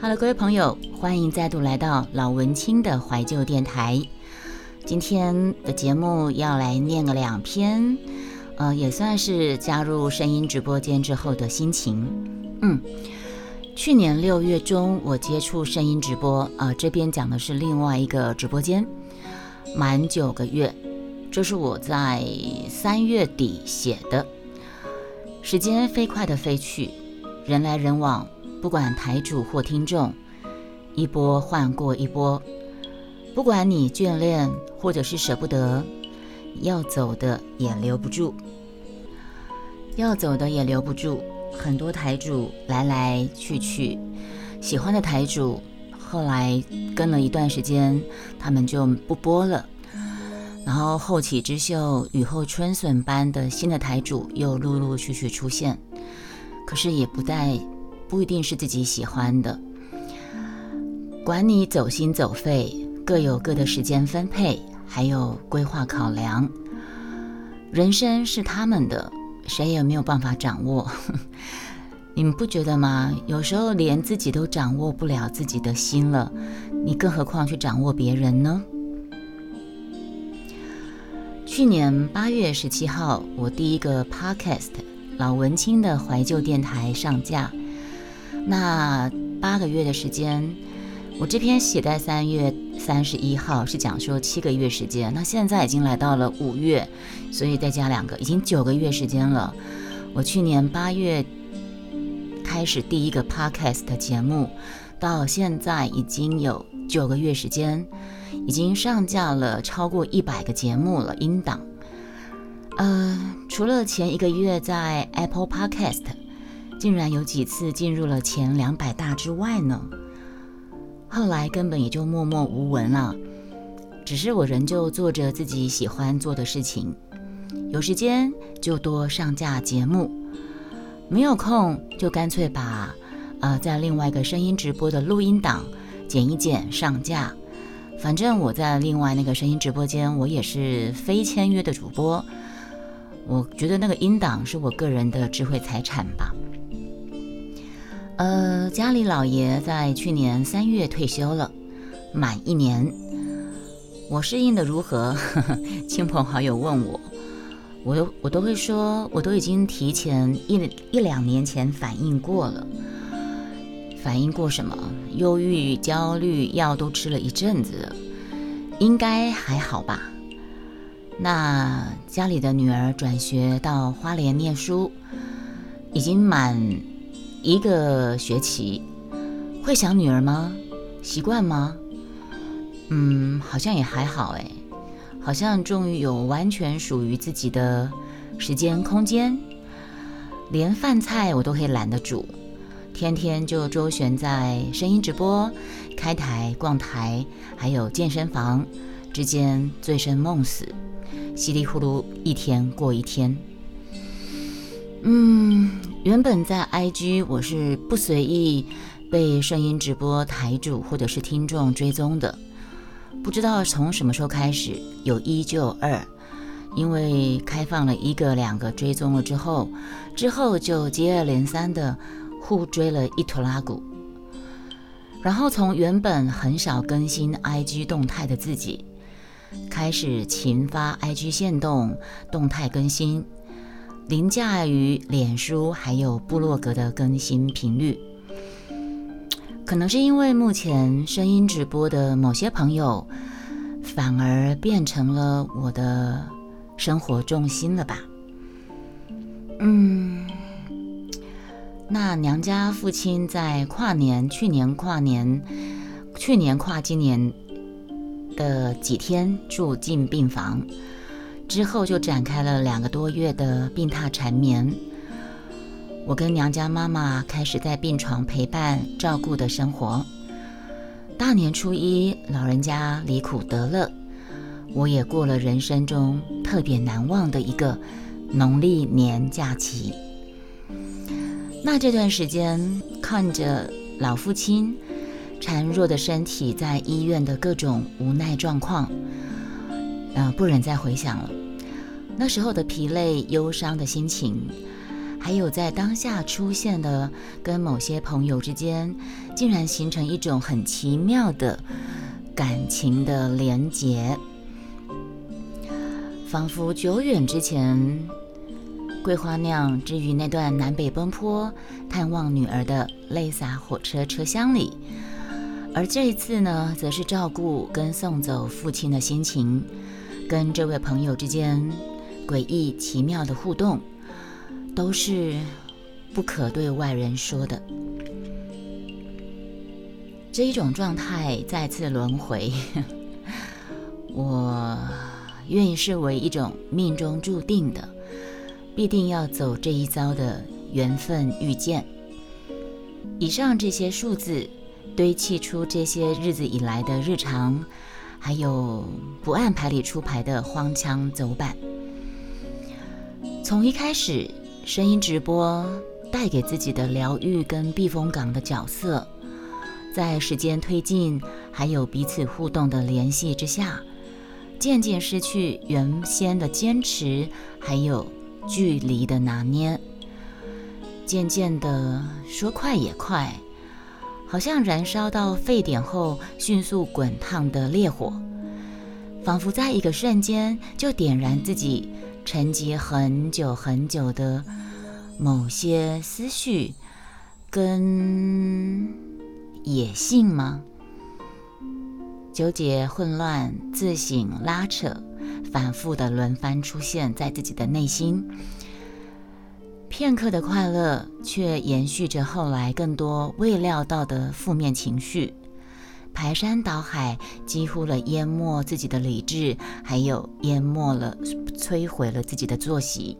好了各位朋友，欢迎再度来到老文青的怀旧电台。今天的节目要来念个两篇，呃，也算是加入声音直播间之后的心情。嗯，去年六月中我接触声音直播，啊，这边讲的是另外一个直播间，满九个月，这是我在三月底写的。时间飞快的飞去，人来人往。不管台主或听众，一波换过一波。不管你眷恋或者是舍不得，要走的也留不住，要走的也留不住。很多台主来来去去，喜欢的台主后来跟了一段时间，他们就不播了。然后后起之秀、雨后春笋般的新的台主又陆陆续续出现，可是也不带。不一定是自己喜欢的，管你走心走肺，各有各的时间分配，还有规划考量。人生是他们的，谁也没有办法掌握。你们不觉得吗？有时候连自己都掌握不了自己的心了，你更何况去掌握别人呢？去年八月十七号，我第一个 podcast 老文青的怀旧电台上架。那八个月的时间，我这篇写在三月三十一号，是讲说七个月时间。那现在已经来到了五月，所以再加两个，已经九个月时间了。我去年八月开始第一个 podcast 节目，到现在已经有九个月时间，已经上架了超过一百个节目了音档。呃，除了前一个月在 Apple Podcast。竟然有几次进入了前两百大之外呢，后来根本也就默默无闻了。只是我仍旧做着自己喜欢做的事情，有时间就多上架节目，没有空就干脆把呃在另外一个声音直播的录音档剪一剪上架。反正我在另外那个声音直播间，我也是非签约的主播，我觉得那个音档是我个人的智慧财产吧。呃，家里老爷在去年三月退休了，满一年。我适应的如何？亲朋好友问我，我都我都会说，我都已经提前一一两年前反应过了。反应过什么？忧郁、焦虑药都吃了一阵子，应该还好吧？那家里的女儿转学到花莲念书，已经满。一个学期会想女儿吗？习惯吗？嗯，好像也还好哎，好像终于有完全属于自己的时间空间，连饭菜我都可以懒得煮，天天就周旋在声音直播、开台、逛台，还有健身房之间醉生梦死，稀里糊涂一天过一天。嗯。原本在 IG 我是不随意被声音直播台主或者是听众追踪的，不知道从什么时候开始有一就二，因为开放了一个两个追踪了之后，之后就接二连三的互追了一坨拉骨，然后从原本很少更新 IG 动态的自己，开始勤发 IG 线动动态更新。凌驾于脸书还有部落格的更新频率，可能是因为目前声音直播的某些朋友，反而变成了我的生活重心了吧？嗯，那娘家父亲在跨年，去年跨年，去年跨今年的几天住进病房。之后就展开了两个多月的病榻缠绵。我跟娘家妈妈开始在病床陪伴照顾的生活。大年初一，老人家离苦得乐，我也过了人生中特别难忘的一个农历年假期。那这段时间，看着老父亲孱弱的身体在医院的各种无奈状况，呃，不忍再回想了。那时候的疲累、忧伤的心情，还有在当下出现的跟某些朋友之间，竟然形成一种很奇妙的感情的连结，仿佛久远之前，桂花酿之于那段南北奔波探望女儿的泪洒火车车厢里，而这一次呢，则是照顾跟送走父亲的心情，跟这位朋友之间诡异奇妙的互动。都是不可对外人说的。这一种状态再次轮回，我愿意视为一种命中注定的，必定要走这一遭的缘分遇见。以上这些数字堆砌出这些日子以来的日常，还有不按牌理出牌的荒腔走板。从一开始。声音直播带给自己的疗愈跟避风港的角色，在时间推进还有彼此互动的联系之下，渐渐失去原先的坚持，还有距离的拿捏。渐渐的说快也快，好像燃烧到沸点后迅速滚烫的烈火，仿佛在一个瞬间就点燃自己。沉积很久很久的某些思绪跟野性吗？纠结、混乱、自省、拉扯，反复的轮番出现在自己的内心。片刻的快乐，却延续着后来更多未料到的负面情绪。排山倒海，几乎了淹没自己的理智，还有淹没了、摧毁了自己的作息。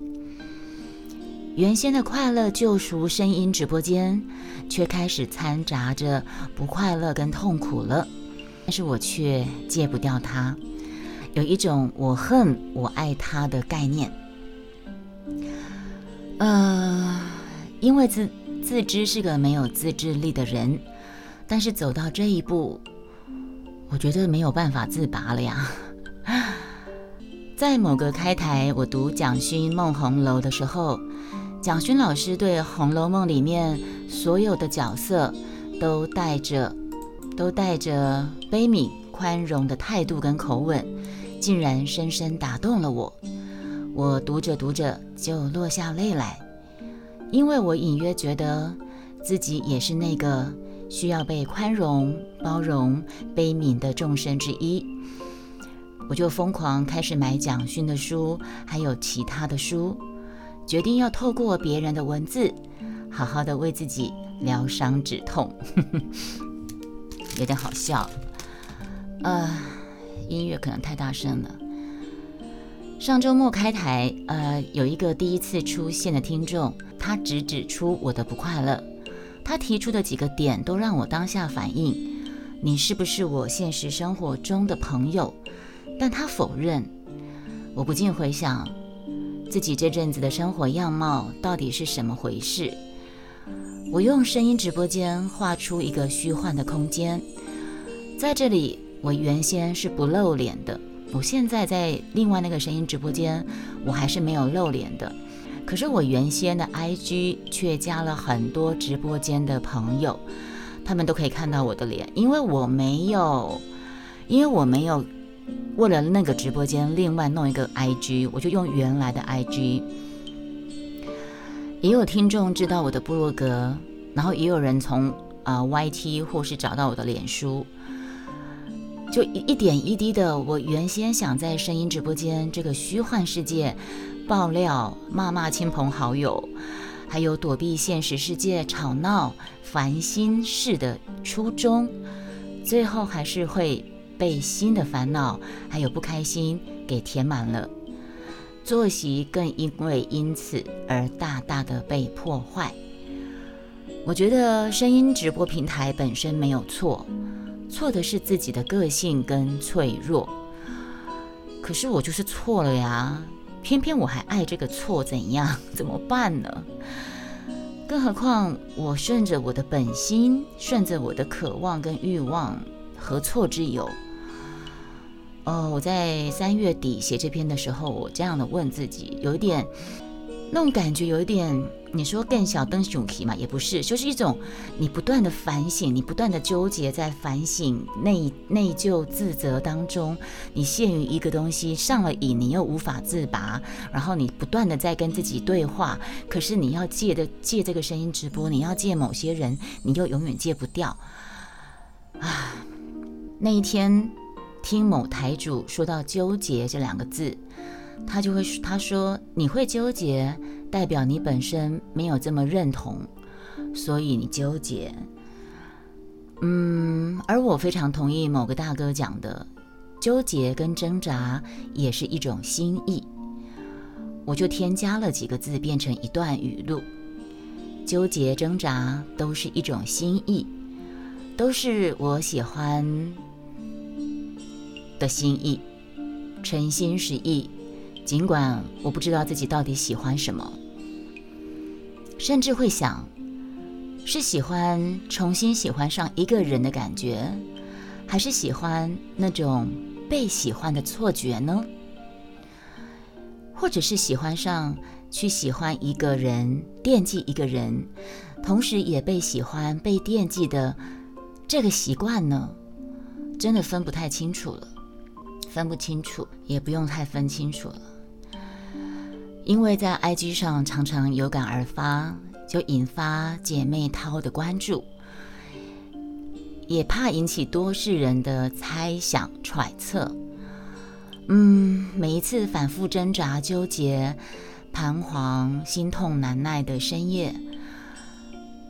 原先的快乐救赎声音直播间，却开始掺杂着不快乐跟痛苦了。但是我却戒不掉它，有一种我恨我爱它的概念。呃，因为自自知是个没有自制力的人。但是走到这一步，我觉得没有办法自拔了呀。在某个开台，我读蒋勋《梦红楼》的时候，蒋勋老师对《红楼梦》里面所有的角色都带着都带着悲悯、宽容的态度跟口吻，竟然深深打动了我。我读着读着就落下泪来，因为我隐约觉得自己也是那个。需要被宽容、包容、悲悯的众生之一，我就疯狂开始买蒋勋的书，还有其他的书，决定要透过别人的文字，好好的为自己疗伤止痛。有点好笑，呃，音乐可能太大声了。上周末开台，呃，有一个第一次出现的听众，他只指出我的不快乐。他提出的几个点都让我当下反应，你是不是我现实生活中的朋友？但他否认。我不禁回想，自己这阵子的生活样貌到底是什么回事？我用声音直播间画出一个虚幻的空间，在这里，我原先是不露脸的。我现在在另外那个声音直播间，我还是没有露脸的。可是我原先的 IG 却加了很多直播间的朋友，他们都可以看到我的脸，因为我没有，因为我没有为了那个直播间另外弄一个 IG，我就用原来的 IG。也有听众知道我的部落格，然后也有人从啊 YT 或是找到我的脸书，就一点一滴的，我原先想在声音直播间这个虚幻世界。爆料、骂骂亲朋好友，还有躲避现实世界吵闹、烦心事的初衷，最后还是会被新的烦恼还有不开心给填满了，作息更因为因此而大大的被破坏。我觉得声音直播平台本身没有错，错的是自己的个性跟脆弱。可是我就是错了呀。偏偏我还爱这个错，怎样？怎么办呢？更何况我顺着我的本心，顺着我的渴望跟欲望，何错之有？哦，我在三月底写这篇的时候，我这样的问自己，有一点那种感觉有一点，你说更小灯熊皮嘛，也不是，就是一种你不断的反省，你不断的纠结在反省、内内疚、自责当中，你陷于一个东西上了瘾，你又无法自拔，然后你不断的在跟自己对话，可是你要借的借这个声音直播，你要借某些人，你又永远戒不掉啊。那一天听某台主说到纠结这两个字。他就会他说你会纠结，代表你本身没有这么认同，所以你纠结。嗯，而我非常同意某个大哥讲的，纠结跟挣扎也是一种心意。我就添加了几个字，变成一段语录：纠结挣扎都是一种心意，都是我喜欢的心意，诚心实意。尽管我不知道自己到底喜欢什么，甚至会想，是喜欢重新喜欢上一个人的感觉，还是喜欢那种被喜欢的错觉呢？或者是喜欢上去喜欢一个人，惦记一个人，同时也被喜欢、被惦记的这个习惯呢？真的分不太清楚了，分不清楚，也不用太分清楚了。因为在 IG 上常常有感而发，就引发姐妹涛的关注，也怕引起多世人的猜想揣测。嗯，每一次反复挣扎、纠结、彷徨、心痛难耐的深夜，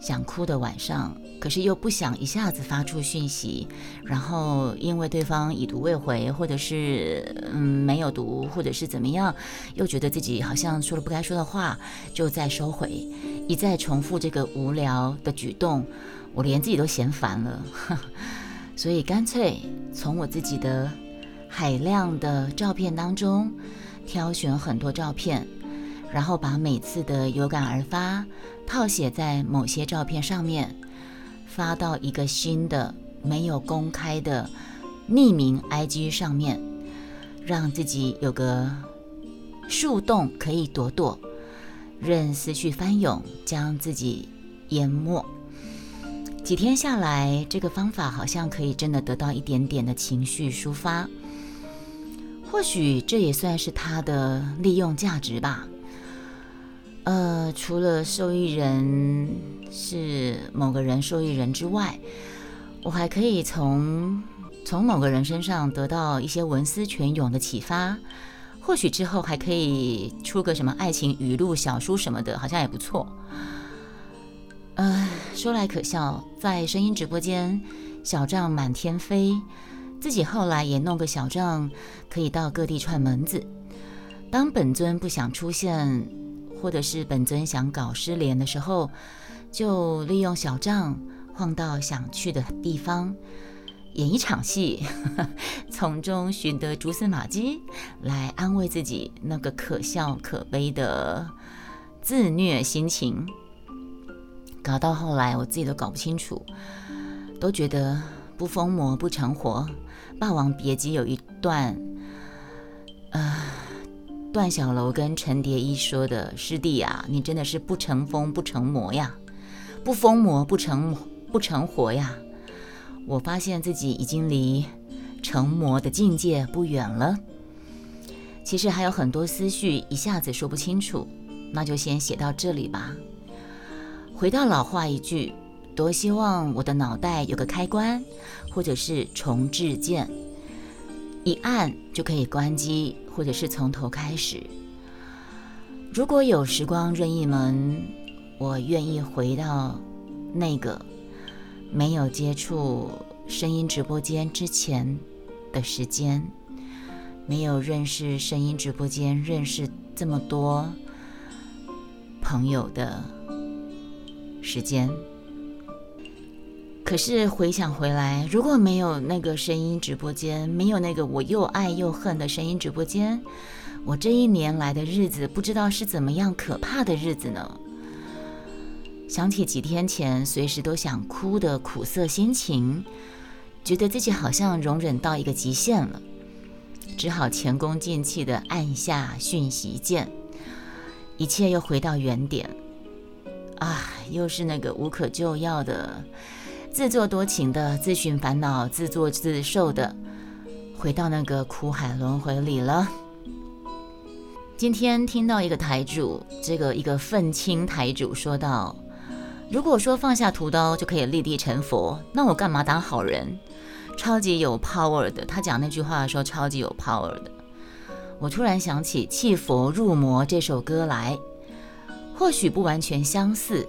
想哭的晚上。可是又不想一下子发出讯息，然后因为对方已读未回，或者是嗯没有读，或者是怎么样，又觉得自己好像说了不该说的话，就再收回，一再重复这个无聊的举动，我连自己都嫌烦了，所以干脆从我自己的海量的照片当中挑选很多照片，然后把每次的有感而发套写在某些照片上面。发到一个新的没有公开的匿名 IG 上面，让自己有个树洞可以躲躲，任思绪翻涌，将自己淹没。几天下来，这个方法好像可以真的得到一点点的情绪抒发，或许这也算是它的利用价值吧。呃，除了受益人是某个人受益人之外，我还可以从从某个人身上得到一些文思泉涌的启发，或许之后还可以出个什么爱情语录小书什么的，好像也不错。呃，说来可笑，在声音直播间小账满天飞，自己后来也弄个小账，可以到各地串门子。当本尊不想出现。或者是本尊想搞失联的时候，就利用小账晃到想去的地方，演一场戏，从中寻得蛛丝马迹，来安慰自己那个可笑可悲的自虐心情。搞到后来，我自己都搞不清楚，都觉得不疯魔不成活。《霸王别姬》有一段，段小楼跟陈蝶衣说的：“师弟啊，你真的是不成风不成魔呀，不疯魔不成不成活呀。”我发现自己已经离成魔的境界不远了。其实还有很多思绪一下子说不清楚，那就先写到这里吧。回到老话一句：多希望我的脑袋有个开关，或者是重置键。一按就可以关机，或者是从头开始。如果有时光任意门，我愿意回到那个没有接触声音直播间之前的时间，没有认识声音直播间、认识这么多朋友的时间。可是回想回来，如果没有那个声音直播间，没有那个我又爱又恨的声音直播间，我这一年来的日子不知道是怎么样可怕的日子呢？想起几天前随时都想哭的苦涩心情，觉得自己好像容忍到一个极限了，只好前功尽弃的按下讯息键，一切又回到原点。啊，又是那个无可救药的、自作多情的、自寻烦恼、自作自受的，回到那个苦海轮回里了。今天听到一个台主，这个一个愤青台主说道：“如果说放下屠刀就可以立地成佛，那我干嘛当好人？超级有 power 的。”他讲那句话的时候，超级有 power 的。我突然想起《弃佛入魔》这首歌来。或许不完全相似，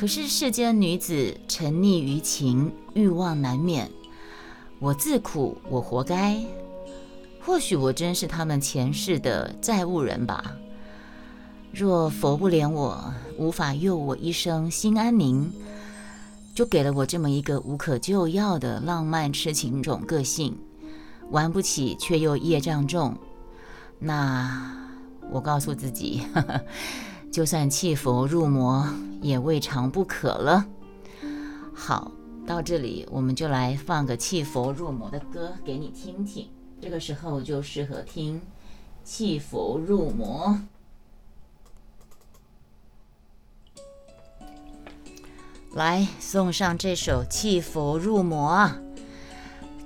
可是世间女子沉溺于情，欲望难免。我自苦，我活该。或许我真是他们前世的债务人吧。若佛不怜我，无法佑我一生心安宁，就给了我这么一个无可救药的浪漫痴情种个性，玩不起却又业障重。那我告诉自己。就算弃佛入魔，也未尝不可了。好，到这里我们就来放个弃佛入魔的歌给你听听。这个时候就适合听弃佛入魔。来送上这首弃佛入魔，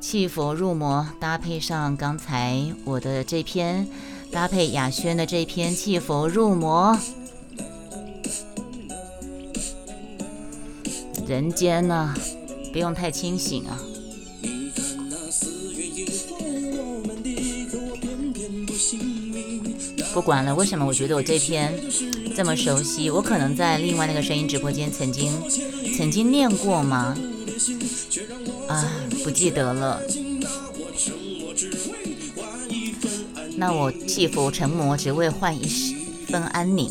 弃佛入魔搭配上刚才我的这篇，搭配雅轩的这篇弃佛入魔。人间呢，不用太清醒啊。不管了，为什么我觉得我这篇这么熟悉？我可能在另外那个声音直播间曾经曾经念过吗？啊，不记得了。那我弃佛成魔，只为换一份安宁。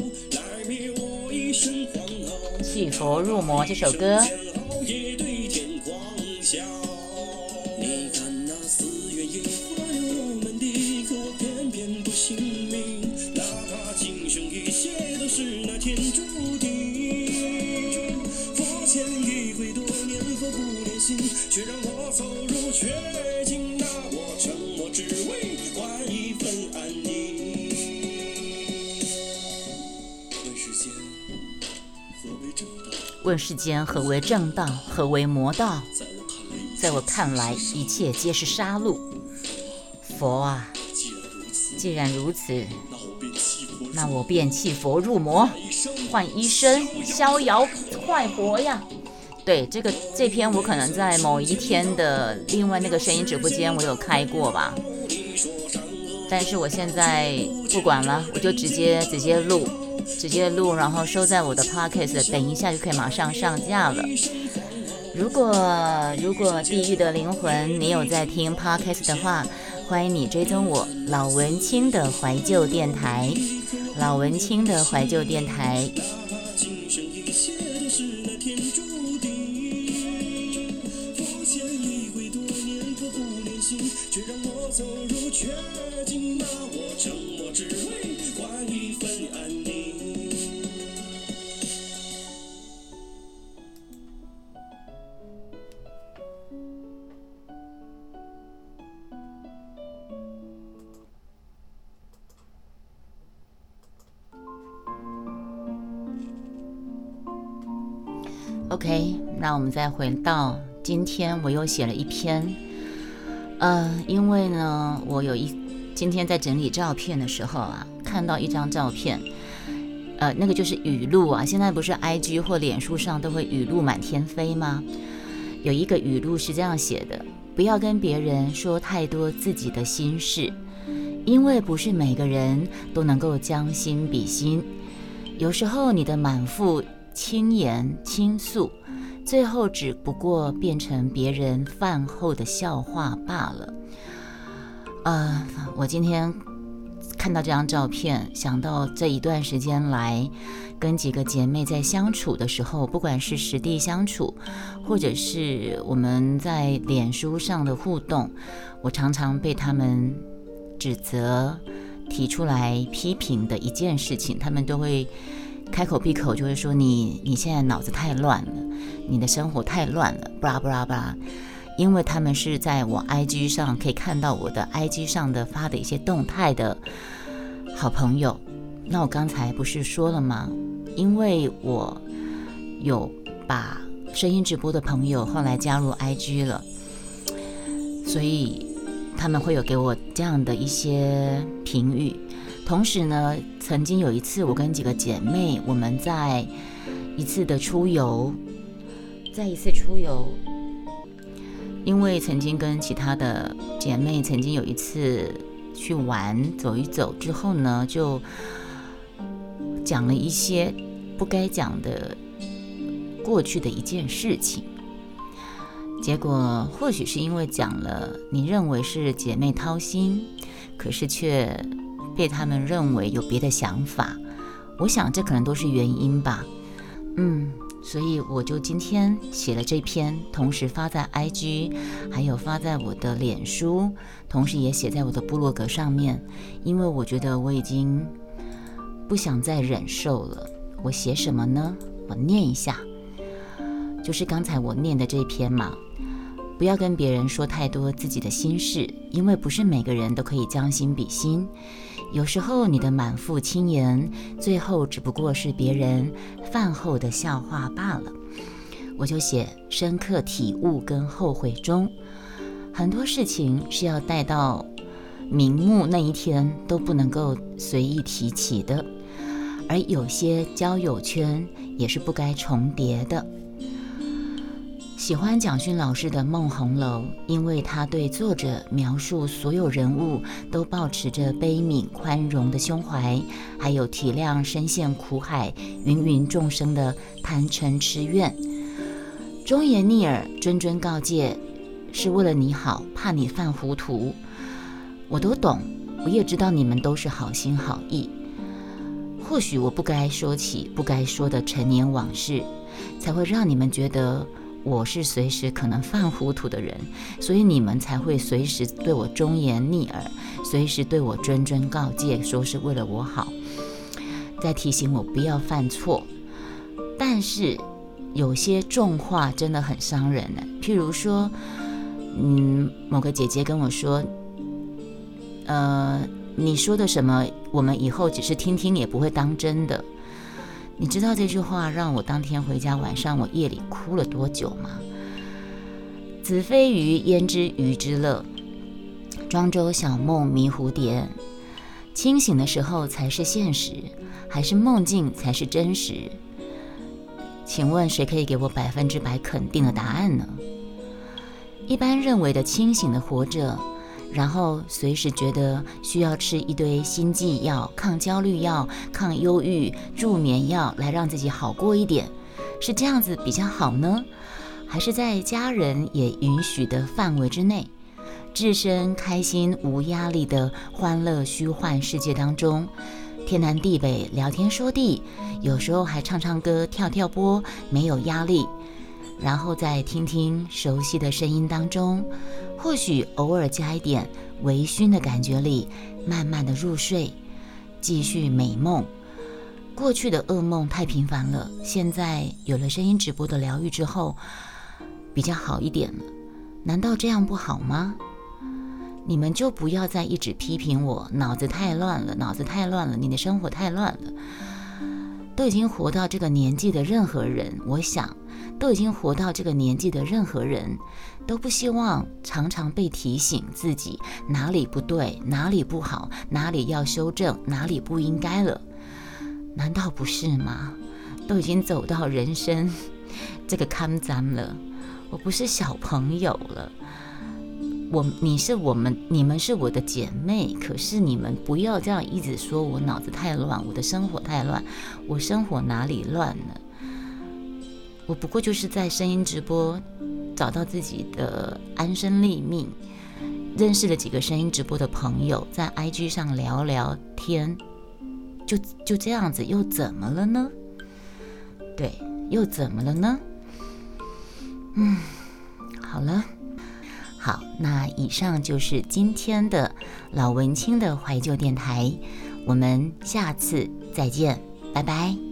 礼佛入魔这首歌。问世间何为正道，何为魔道？在我看来，一切皆是杀戮。佛啊，既然如此，那我便弃佛入魔，换一生逍遥快活呀！对，这个这篇我可能在某一天的另外那个声音直播间我有开过吧，但是我现在不管了，我就直接直接录。直接录，然后收在我的 podcast，等一下就可以马上上架了。如果如果地狱的灵魂你有在听 podcast 的话，欢迎你追踪我老文青的怀旧电台，老文青的怀旧电台。OK，那我们再回到今天，我又写了一篇。呃，因为呢，我有一今天在整理照片的时候啊，看到一张照片，呃，那个就是语录啊。现在不是 IG 或脸书上都会语录满天飞吗？有一个语录是这样写的：不要跟别人说太多自己的心事，因为不是每个人都能够将心比心。有时候你的满腹。轻言倾诉，最后只不过变成别人饭后的笑话罢了。呃，我今天看到这张照片，想到这一段时间来跟几个姐妹在相处的时候，不管是实地相处，或者是我们在脸书上的互动，我常常被他们指责、提出来批评的一件事情，他们都会开口闭口就会说你你现在脑子太乱了，你的生活太乱了，布拉布拉布拉。因为他们是在我 IG 上可以看到我的 IG 上的发的一些动态的好朋友，那我刚才不是说了吗？因为我有把声音直播的朋友后来加入 IG 了，所以他们会有给我这样的一些评语。同时呢，曾经有一次我跟几个姐妹，我们在一次的出游，在一次出游。因为曾经跟其他的姐妹曾经有一次去玩走一走之后呢，就讲了一些不该讲的过去的一件事情。结果或许是因为讲了，你认为是姐妹掏心，可是却被他们认为有别的想法。我想这可能都是原因吧。嗯。所以我就今天写了这篇，同时发在 IG，还有发在我的脸书，同时也写在我的部落格上面。因为我觉得我已经不想再忍受了。我写什么呢？我念一下，就是刚才我念的这篇嘛。不要跟别人说太多自己的心事，因为不是每个人都可以将心比心。有时候你的满腹轻言，最后只不过是别人饭后的笑话罢了。我就写深刻体悟跟后悔中，很多事情是要带到瞑目那一天都不能够随意提起的，而有些交友圈也是不该重叠的。喜欢蒋勋老师的《梦红楼》，因为他对作者描述所有人物都保持着悲悯宽容的胸怀，还有体谅深陷苦海芸芸众生的贪嗔痴怨。忠言逆耳、谆谆告诫，是为了你好，怕你犯糊涂。我都懂，我也知道你们都是好心好意。或许我不该说起不该说的陈年往事，才会让你们觉得。我是随时可能犯糊涂的人，所以你们才会随时对我忠言逆耳，随时对我谆谆告诫，说是为了我好，在提醒我不要犯错。但是有些重话真的很伤人呢，譬如说，嗯，某个姐姐跟我说，呃，你说的什么，我们以后只是听听，也不会当真的。你知道这句话让我当天回家晚上我夜里哭了多久吗？子非鱼焉知鱼之乐？庄周小梦迷蝴蝶。清醒的时候才是现实，还是梦境才是真实？请问谁可以给我百分之百肯定的答案呢？一般认为的清醒的活着。然后随时觉得需要吃一堆心悸药、抗焦虑药、抗忧郁助眠药来让自己好过一点，是这样子比较好呢？还是在家人也允许的范围之内，置身开心无压力的欢乐虚幻世界当中，天南地北聊天说地，有时候还唱唱歌、跳跳波，没有压力。然后再听听熟悉的声音当中，或许偶尔加一点微醺的感觉里，慢慢的入睡，继续美梦。过去的噩梦太频繁了，现在有了声音直播的疗愈之后，比较好一点了。难道这样不好吗？你们就不要再一直批评我，脑子太乱了，脑子太乱了，你的生活太乱了。都已经活到这个年纪的任何人，我想。都已经活到这个年纪的任何人，都不希望常常被提醒自己哪里不对，哪里不好，哪里要修正，哪里不应该了，难道不是吗？都已经走到人生这个坎站了，我不是小朋友了。我，你是我们，你们是我的姐妹，可是你们不要这样一直说我脑子太乱，我的生活太乱，我生活哪里乱了？我不过就是在声音直播找到自己的安身立命，认识了几个声音直播的朋友，在 IG 上聊聊天，就就这样子，又怎么了呢？对，又怎么了呢？嗯，好了，好，那以上就是今天的老文青的怀旧电台，我们下次再见，拜拜。